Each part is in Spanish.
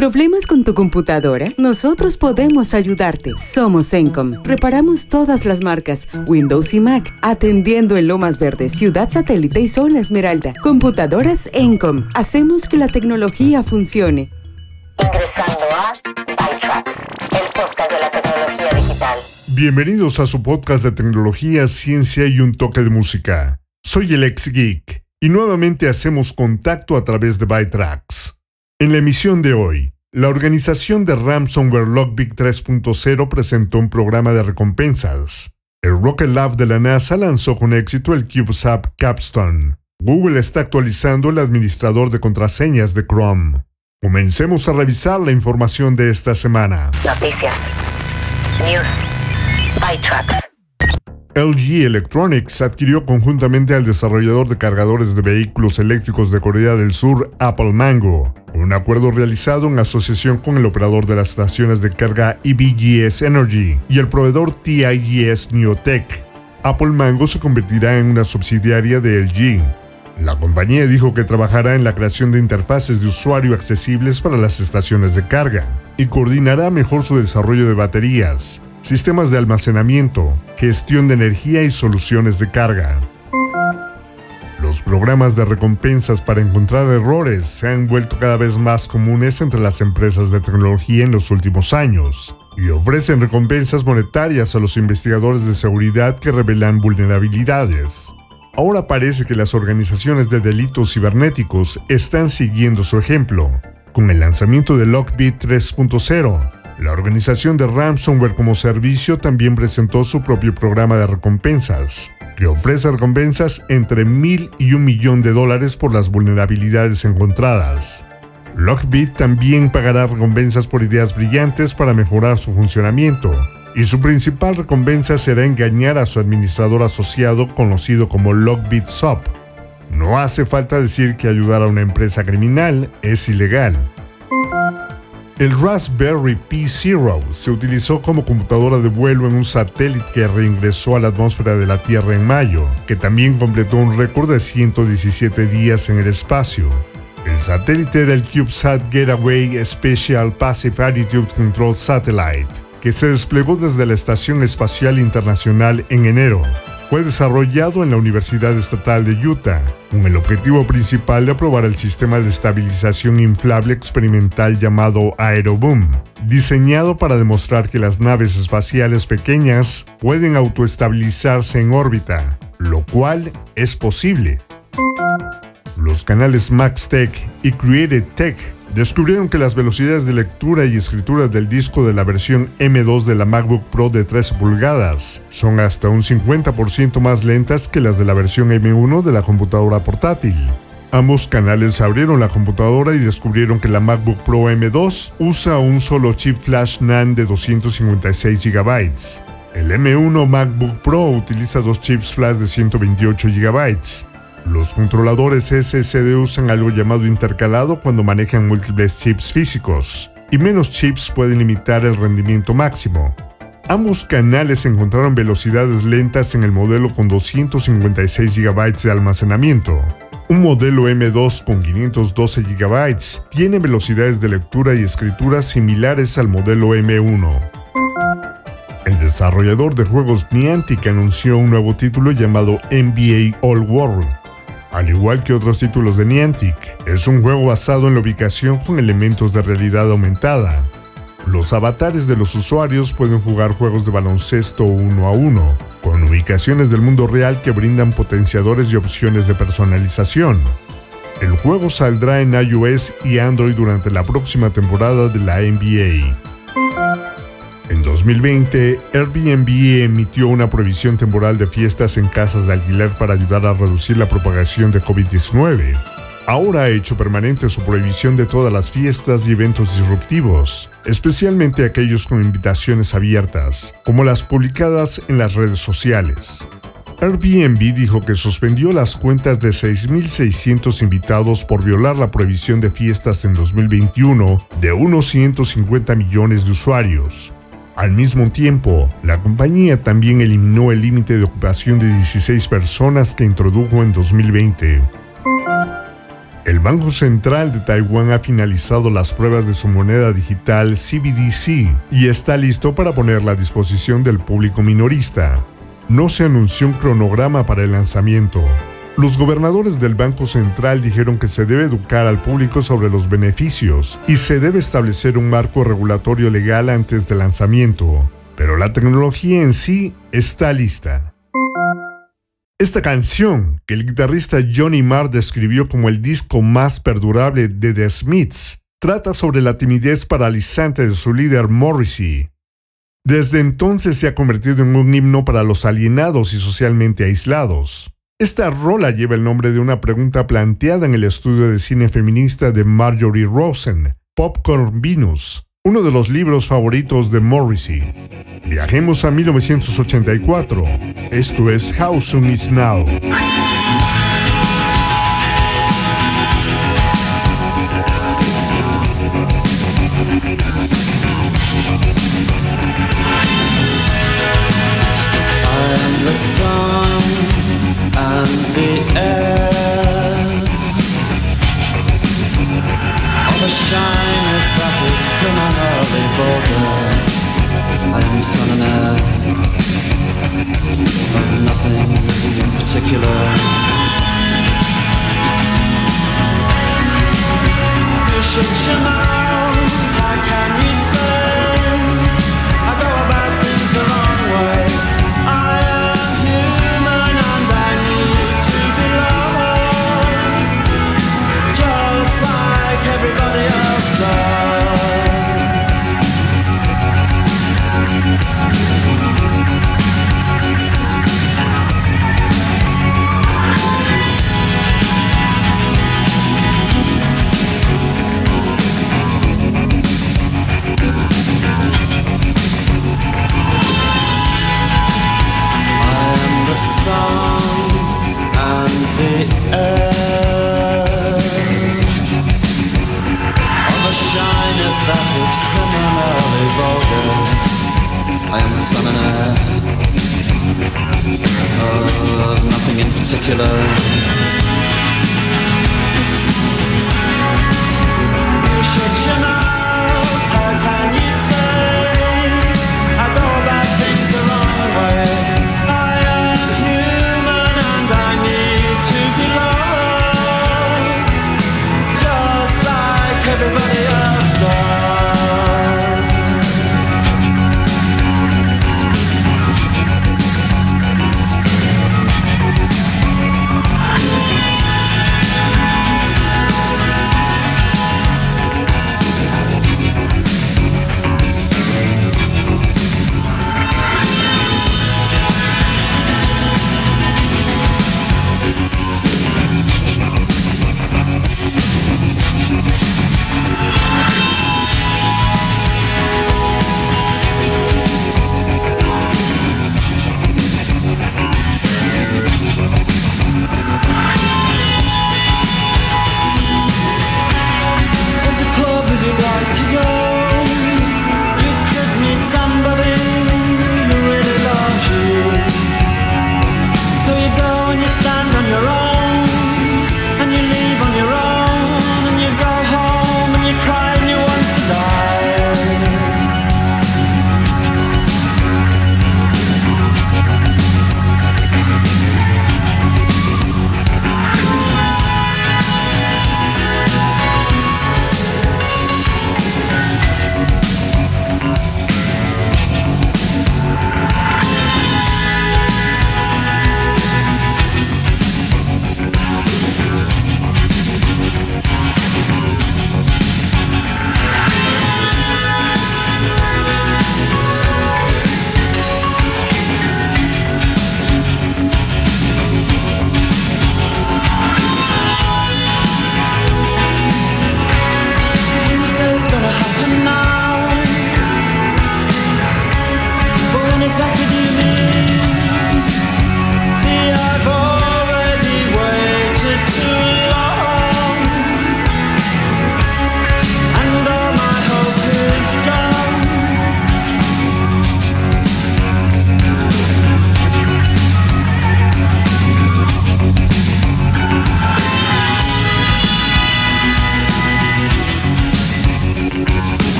¿Problemas con tu computadora? Nosotros podemos ayudarte. Somos Encom. Reparamos todas las marcas, Windows y Mac, atendiendo en Lomas Verdes, Ciudad Satélite y Zona Esmeralda. Computadoras Encom. Hacemos que la tecnología funcione. Ingresando a ByTrax, el podcast de la tecnología digital. Bienvenidos a su podcast de tecnología, ciencia y un toque de música. Soy el ex geek y nuevamente hacemos contacto a través de ByTrax. En la emisión de hoy, la organización de Ransomware Logbit 3.0 presentó un programa de recompensas. El Rocket Lab de la NASA lanzó con éxito el CubeSat Capstone. Google está actualizando el administrador de contraseñas de Chrome. Comencemos a revisar la información de esta semana. Noticias. News. ByTrax. LG Electronics adquirió conjuntamente al desarrollador de cargadores de vehículos eléctricos de Corea del Sur, Apple Mango, un acuerdo realizado en asociación con el operador de las estaciones de carga EBGS Energy y el proveedor TIGS Neotech. Apple Mango se convertirá en una subsidiaria de LG. La compañía dijo que trabajará en la creación de interfaces de usuario accesibles para las estaciones de carga y coordinará mejor su desarrollo de baterías, sistemas de almacenamiento, gestión de energía y soluciones de carga. Los programas de recompensas para encontrar errores se han vuelto cada vez más comunes entre las empresas de tecnología en los últimos años y ofrecen recompensas monetarias a los investigadores de seguridad que revelan vulnerabilidades. Ahora parece que las organizaciones de delitos cibernéticos están siguiendo su ejemplo, con el lanzamiento de Lockbit 3.0 la organización de Ransomware como servicio también presentó su propio programa de recompensas, que ofrece recompensas entre mil y un millón de dólares por las vulnerabilidades encontradas. Lockbit también pagará recompensas por ideas brillantes para mejorar su funcionamiento, y su principal recompensa será engañar a su administrador asociado conocido como Lockbit Sub. No hace falta decir que ayudar a una empresa criminal es ilegal. El Raspberry Pi Zero se utilizó como computadora de vuelo en un satélite que reingresó a la atmósfera de la Tierra en mayo, que también completó un récord de 117 días en el espacio. El satélite era el CubeSat Getaway Special Passive Attitude Control Satellite, que se desplegó desde la Estación Espacial Internacional en enero fue desarrollado en la Universidad Estatal de Utah, con el objetivo principal de probar el sistema de estabilización inflable experimental llamado Aeroboom, diseñado para demostrar que las naves espaciales pequeñas pueden autoestabilizarse en órbita, lo cual es posible. Los canales MaxTech y Created Tech descubrieron que las velocidades de lectura y escritura del disco de la versión M2 de la MacBook Pro de 13 pulgadas son hasta un 50% más lentas que las de la versión M1 de la computadora portátil. Ambos canales abrieron la computadora y descubrieron que la MacBook Pro M2 usa un solo chip flash NAND de 256 GB. El M1 MacBook Pro utiliza dos chips flash de 128 GB los controladores SSD usan algo llamado intercalado cuando manejan múltiples chips físicos, y menos chips pueden limitar el rendimiento máximo. Ambos canales encontraron velocidades lentas en el modelo con 256 GB de almacenamiento. Un modelo M2 con 512 GB tiene velocidades de lectura y escritura similares al modelo M1. El desarrollador de juegos Niantic anunció un nuevo título llamado NBA All World, al igual que otros títulos de Niantic, es un juego basado en la ubicación con elementos de realidad aumentada. Los avatares de los usuarios pueden jugar juegos de baloncesto uno a uno, con ubicaciones del mundo real que brindan potenciadores y opciones de personalización. El juego saldrá en iOS y Android durante la próxima temporada de la NBA. En 2020, Airbnb emitió una prohibición temporal de fiestas en casas de alquiler para ayudar a reducir la propagación de COVID-19. Ahora ha hecho permanente su prohibición de todas las fiestas y eventos disruptivos, especialmente aquellos con invitaciones abiertas, como las publicadas en las redes sociales. Airbnb dijo que suspendió las cuentas de 6.600 invitados por violar la prohibición de fiestas en 2021 de unos 150 millones de usuarios, al mismo tiempo, la compañía también eliminó el límite de ocupación de 16 personas que introdujo en 2020. El Banco Central de Taiwán ha finalizado las pruebas de su moneda digital CBDC y está listo para ponerla a disposición del público minorista. No se anunció un cronograma para el lanzamiento. Los gobernadores del Banco Central dijeron que se debe educar al público sobre los beneficios y se debe establecer un marco regulatorio legal antes del lanzamiento, pero la tecnología en sí está lista. Esta canción, que el guitarrista Johnny Marr describió como el disco más perdurable de The Smiths, trata sobre la timidez paralizante de su líder Morrissey. Desde entonces se ha convertido en un himno para los alienados y socialmente aislados. Esta rola lleva el nombre de una pregunta planteada en el estudio de cine feminista de Marjorie Rosen, Popcorn Venus, uno de los libros favoritos de Morrissey. Viajemos a 1984. Esto es How Soon Is Now.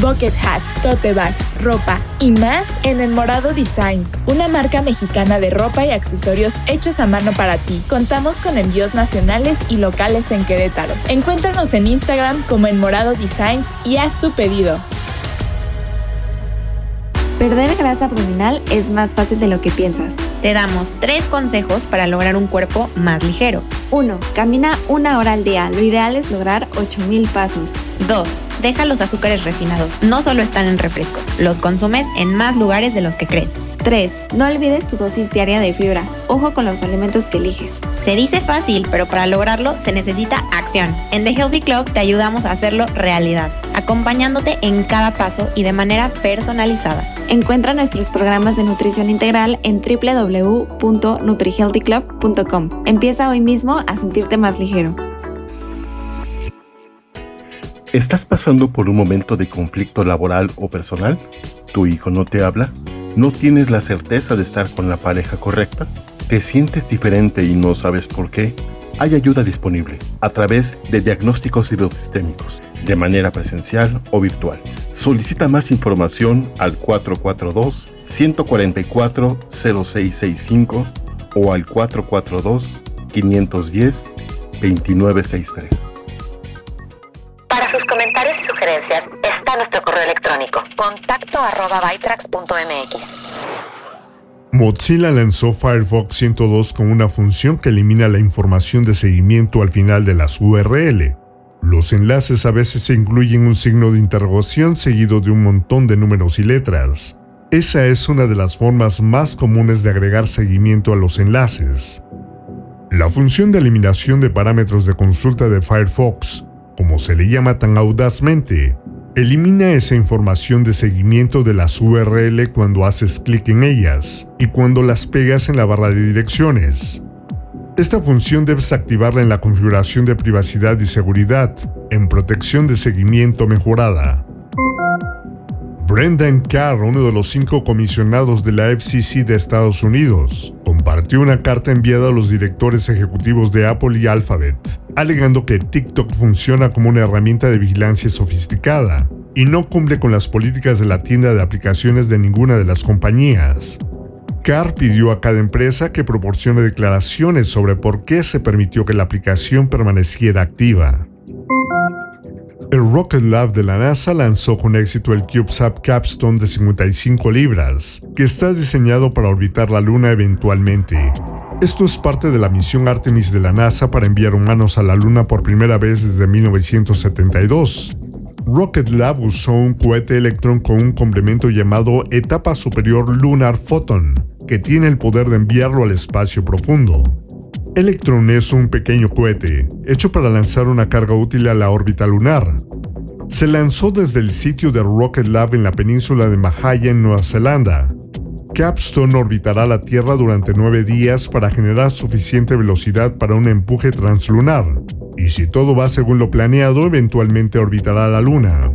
Bucket hats, tote bags, ropa y más en El Morado Designs, una marca mexicana de ropa y accesorios hechos a mano para ti. Contamos con envíos nacionales y locales en Querétaro. Encuéntranos en Instagram como El Morado Designs y haz tu pedido. Perder grasa abdominal es más fácil de lo que piensas. Te damos tres consejos para lograr un cuerpo más ligero. 1. Camina una hora al día. Lo ideal es lograr 8000 pasos. 2. Deja los azúcares refinados. No solo están en refrescos, los consumes en más lugares de los que crees. 3. No olvides tu dosis diaria de fibra. Ojo con los alimentos que eliges. Se dice fácil, pero para lograrlo se necesita acción. En The Healthy Club te ayudamos a hacerlo realidad, acompañándote en cada paso y de manera personalizada. Encuentra nuestros programas de nutrición integral en www.nutrihealthyclub.com. Empieza hoy mismo a sentirte más ligero. ¿Estás pasando por un momento de conflicto laboral o personal? ¿Tu hijo no te habla? ¿No tienes la certeza de estar con la pareja correcta? ¿Te sientes diferente y no sabes por qué? Hay ayuda disponible a través de diagnósticos hidrosistémicos, de manera presencial o virtual. Solicita más información al 442-144-0665 o al 442-510-2963. Para sus comentarios y sugerencias está nuestro correo electrónico contacto arroba bytrax.mx. Mozilla lanzó Firefox 102 con una función que elimina la información de seguimiento al final de las URL. Los enlaces a veces incluyen un signo de interrogación seguido de un montón de números y letras. Esa es una de las formas más comunes de agregar seguimiento a los enlaces. La función de eliminación de parámetros de consulta de Firefox, como se le llama tan audazmente, elimina esa información de seguimiento de las URL cuando haces clic en ellas y cuando las pegas en la barra de direcciones. Esta función debes activarla en la configuración de privacidad y seguridad, en protección de seguimiento mejorada. Brendan Carr, uno de los cinco comisionados de la FCC de Estados Unidos, compartió una carta enviada a los directores ejecutivos de Apple y Alphabet, alegando que TikTok funciona como una herramienta de vigilancia sofisticada y no cumple con las políticas de la tienda de aplicaciones de ninguna de las compañías. Carr pidió a cada empresa que proporcione declaraciones sobre por qué se permitió que la aplicación permaneciera activa. El Rocket Lab de la NASA lanzó con éxito el CubeSat Capstone de 55 libras, que está diseñado para orbitar la Luna eventualmente. Esto es parte de la misión Artemis de la NASA para enviar humanos a la Luna por primera vez desde 1972. Rocket Lab usó un cohete Electron con un complemento llamado Etapa Superior Lunar Photon, que tiene el poder de enviarlo al espacio profundo. Electron es un pequeño cohete, hecho para lanzar una carga útil a la órbita lunar. Se lanzó desde el sitio de Rocket Lab en la península de Mahaya en Nueva Zelanda. Capstone orbitará la Tierra durante nueve días para generar suficiente velocidad para un empuje translunar, y si todo va según lo planeado, eventualmente orbitará la Luna.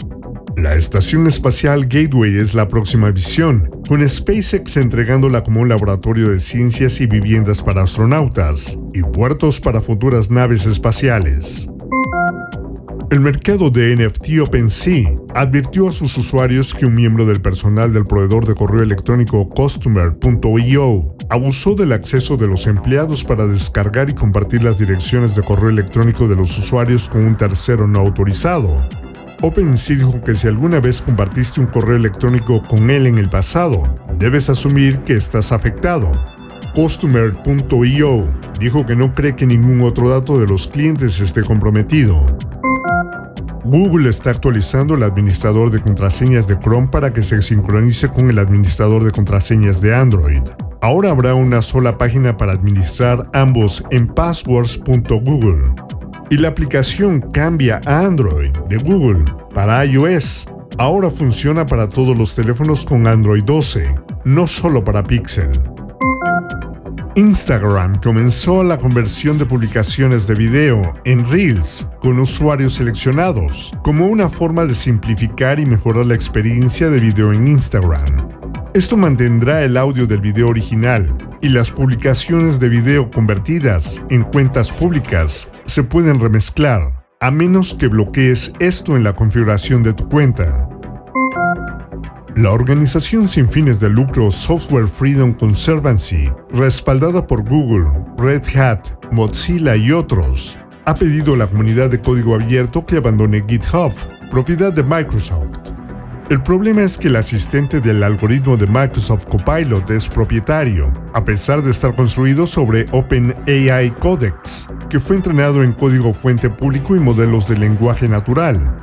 La estación espacial Gateway es la próxima visión, con SpaceX entregándola como un laboratorio de ciencias y viviendas para astronautas, y puertos para futuras naves espaciales. El mercado de NFT OpenSea advirtió a sus usuarios que un miembro del personal del proveedor de correo electrónico Customer.io abusó del acceso de los empleados para descargar y compartir las direcciones de correo electrónico de los usuarios con un tercero no autorizado. OpenSea dijo que si alguna vez compartiste un correo electrónico con él en el pasado, debes asumir que estás afectado. Customer.io dijo que no cree que ningún otro dato de los clientes esté comprometido. Google está actualizando el administrador de contraseñas de Chrome para que se sincronice con el administrador de contraseñas de Android. Ahora habrá una sola página para administrar ambos en passwords.google. Y la aplicación Cambia a Android de Google para iOS ahora funciona para todos los teléfonos con Android 12, no solo para Pixel. Instagram comenzó la conversión de publicaciones de video en Reels con usuarios seleccionados, como una forma de simplificar y mejorar la experiencia de video en Instagram. Esto mantendrá el audio del video original y las publicaciones de video convertidas en cuentas públicas se pueden remezclar, a menos que bloquees esto en la configuración de tu cuenta. La organización sin fines de lucro Software Freedom Conservancy, respaldada por Google, Red Hat, Mozilla y otros, ha pedido a la comunidad de código abierto que abandone GitHub, propiedad de Microsoft. El problema es que el asistente del algoritmo de Microsoft Copilot es propietario, a pesar de estar construido sobre OpenAI Codex, que fue entrenado en código fuente público y modelos de lenguaje natural,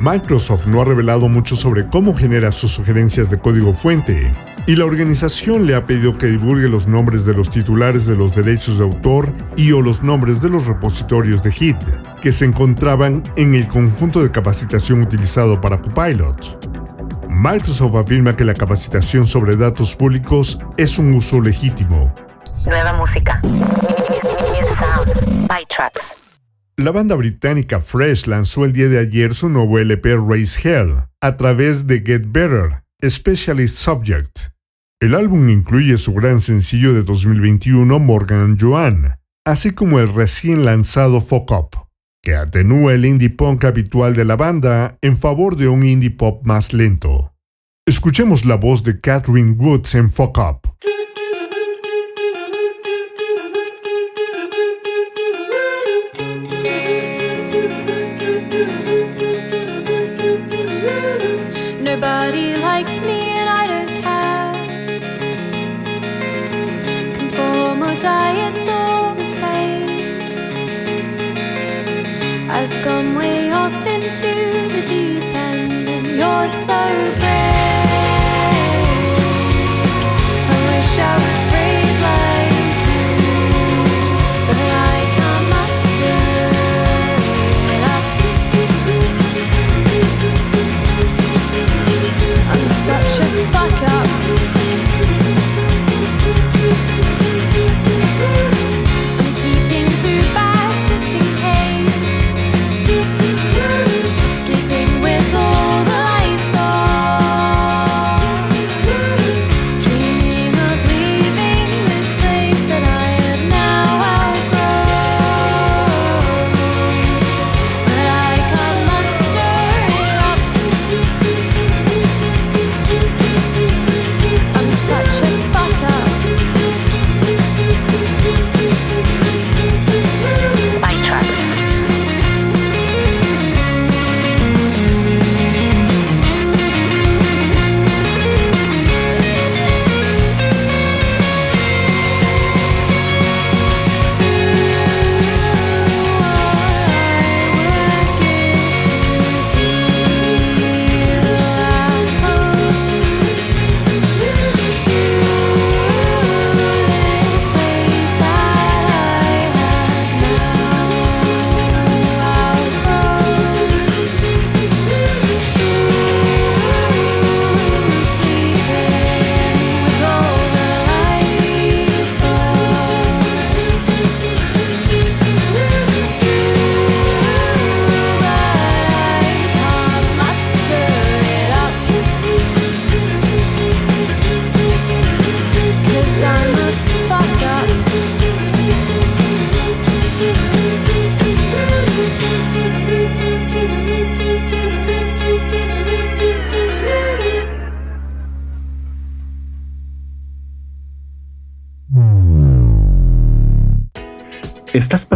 Microsoft no ha revelado mucho sobre cómo genera sus sugerencias de código fuente, y la organización le ha pedido que divulgue los nombres de los titulares de los derechos de autor y o los nombres de los repositorios de Git, que se encontraban en el conjunto de capacitación utilizado para Copilot. Microsoft afirma que la capacitación sobre datos públicos es un uso legítimo. Nueva música. By tracks. La banda británica Fresh lanzó el día de ayer su nuevo LP Raise Hell a través de Get Better, Specialist Subject. El álbum incluye su gran sencillo de 2021 Morgan Joan, así como el recién lanzado Fuck Up, que atenúa el indie punk habitual de la banda en favor de un indie pop más lento. Escuchemos la voz de Catherine Woods en Fuck Up. Gone way off into the deep end, and you're so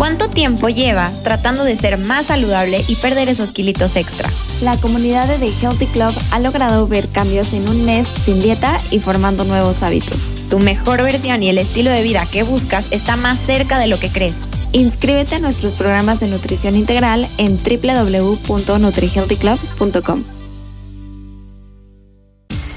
¿Cuánto tiempo llevas tratando de ser más saludable y perder esos kilitos extra? La comunidad de The Healthy Club ha logrado ver cambios en un mes sin dieta y formando nuevos hábitos. Tu mejor versión y el estilo de vida que buscas está más cerca de lo que crees. Inscríbete a nuestros programas de nutrición integral en www.nutrihealthyclub.com.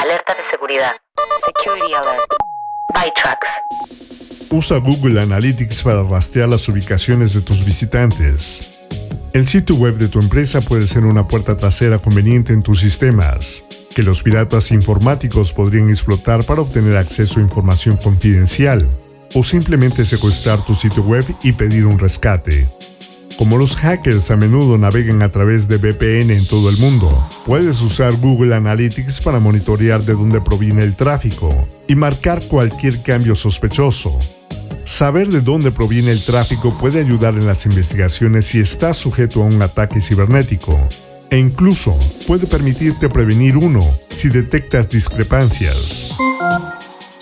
Alerta de seguridad. Security alert. ByTrax. Usa Google Analytics para rastrear las ubicaciones de tus visitantes. El sitio web de tu empresa puede ser una puerta trasera conveniente en tus sistemas, que los piratas informáticos podrían explotar para obtener acceso a información confidencial, o simplemente secuestrar tu sitio web y pedir un rescate. Como los hackers a menudo navegan a través de VPN en todo el mundo, puedes usar Google Analytics para monitorear de dónde proviene el tráfico y marcar cualquier cambio sospechoso. Saber de dónde proviene el tráfico puede ayudar en las investigaciones si estás sujeto a un ataque cibernético, e incluso puede permitirte prevenir uno si detectas discrepancias.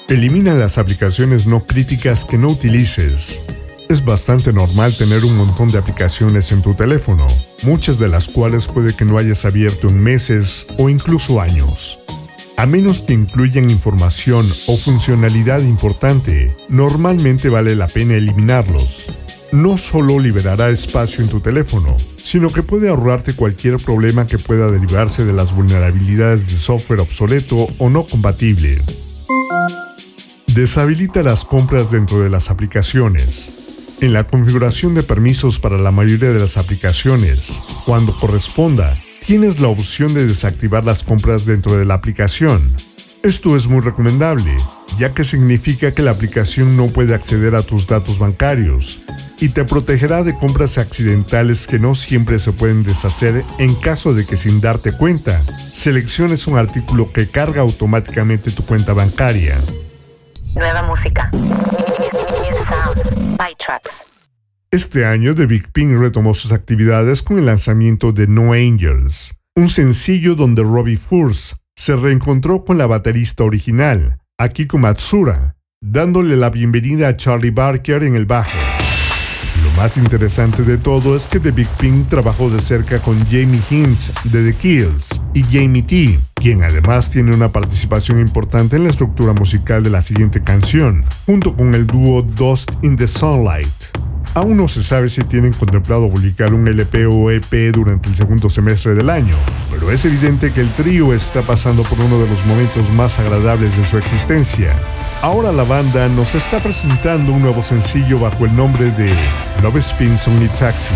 Elimina las aplicaciones no críticas que no utilices. Es bastante normal tener un montón de aplicaciones en tu teléfono, muchas de las cuales puede que no hayas abierto en meses o incluso años. A menos que incluyan información o funcionalidad importante, normalmente vale la pena eliminarlos. No solo liberará espacio en tu teléfono, sino que puede ahorrarte cualquier problema que pueda derivarse de las vulnerabilidades de software obsoleto o no compatible. Deshabilita las compras dentro de las aplicaciones. En la configuración de permisos para la mayoría de las aplicaciones, cuando corresponda, tienes la opción de desactivar las compras dentro de la aplicación. Esto es muy recomendable, ya que significa que la aplicación no puede acceder a tus datos bancarios y te protegerá de compras accidentales que no siempre se pueden deshacer en caso de que sin darte cuenta, selecciones un artículo que carga automáticamente tu cuenta bancaria. Nueva música. Este año The Big Pink retomó sus actividades con el lanzamiento de No Angels, un sencillo donde Robbie Furs se reencontró con la baterista original, Akiko Matsura, dándole la bienvenida a Charlie Barker en el bajo. Lo más interesante de todo es que The Big Pink trabajó de cerca con Jamie Hinz de The Kills y Jamie T, quien además tiene una participación importante en la estructura musical de la siguiente canción, junto con el dúo Dust in the Sunlight. Aún no se sabe si tienen contemplado publicar un LP o EP durante el segundo semestre del año, pero es evidente que el trío está pasando por uno de los momentos más agradables de su existencia. Ahora la banda nos está presentando un nuevo sencillo bajo el nombre de Love Spins Only Taxis.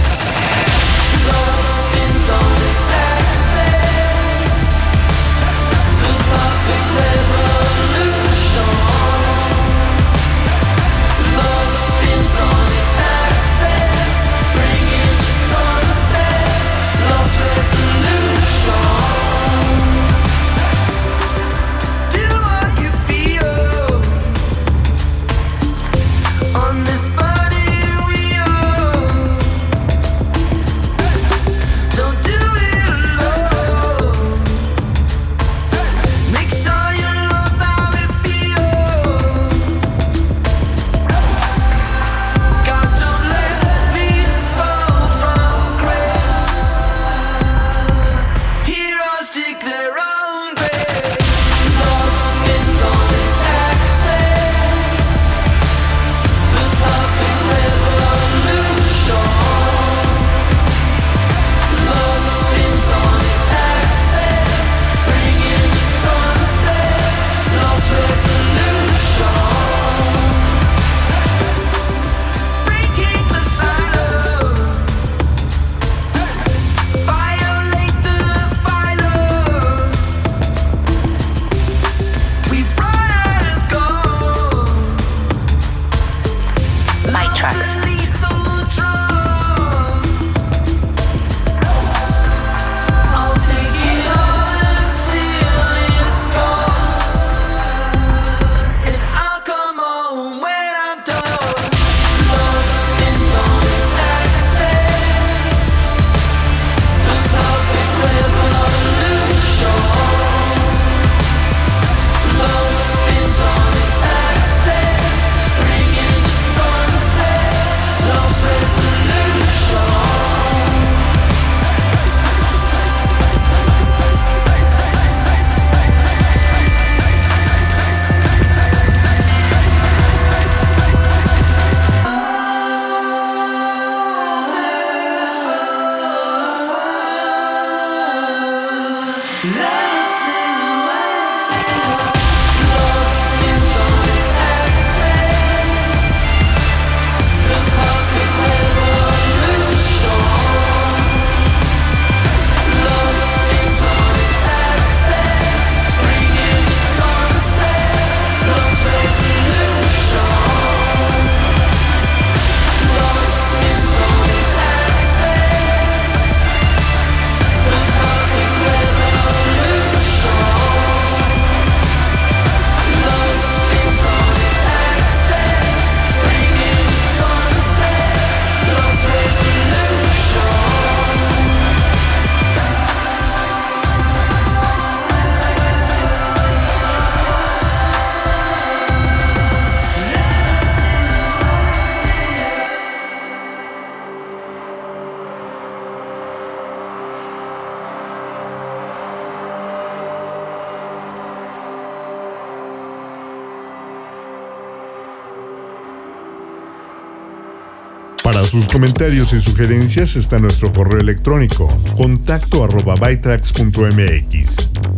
Sus comentarios y sugerencias está nuestro correo electrónico contacto arroba.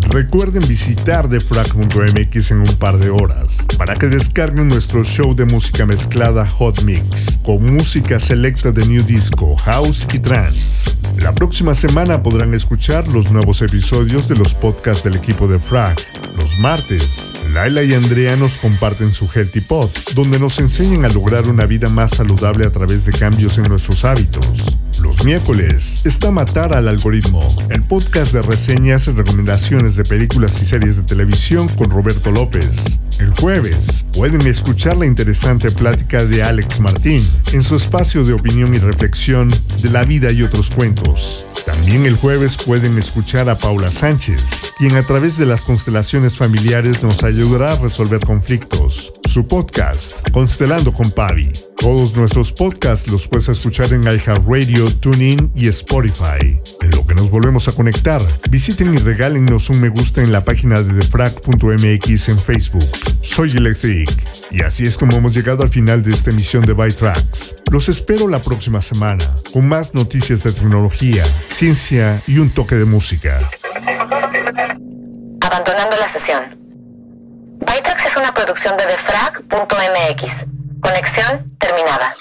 Recuerden visitar defrag.mx en un par de horas para que descarguen nuestro show de música mezclada Hot Mix con música selecta de New Disco, House y Trance. La próxima semana podrán escuchar los nuevos episodios de los podcasts del equipo de Frag. Los martes, Laila y Andrea nos comparten su Healthy Pod, donde nos enseñan a lograr una vida más saludable a través de cambios en nuestros hábitos. Los miércoles está Matar al Algoritmo, el podcast de reseñas y recomendaciones de películas y series de televisión con Roberto López. El jueves pueden escuchar la interesante plática de Alex Martín en su espacio de opinión y reflexión de la vida y otros cuentos. También el jueves pueden escuchar a Paula Sánchez, quien a través de las constelaciones familiares nos ayudará a resolver conflictos. Su podcast, Constelando con Pavi. Todos nuestros podcasts los puedes escuchar en iHeartRadio, TuneIn y Spotify. En lo que nos volvemos a conectar, visiten y regálennos un me gusta en la página de defrag.mx en Facebook. Soy Lexic y así es como hemos llegado al final de esta emisión de By Tracks. Los espero la próxima semana con más noticias de tecnología, ciencia y un toque de música. Abandonando la sesión. Bytrax es una producción de defrag.mx. Conexión terminada.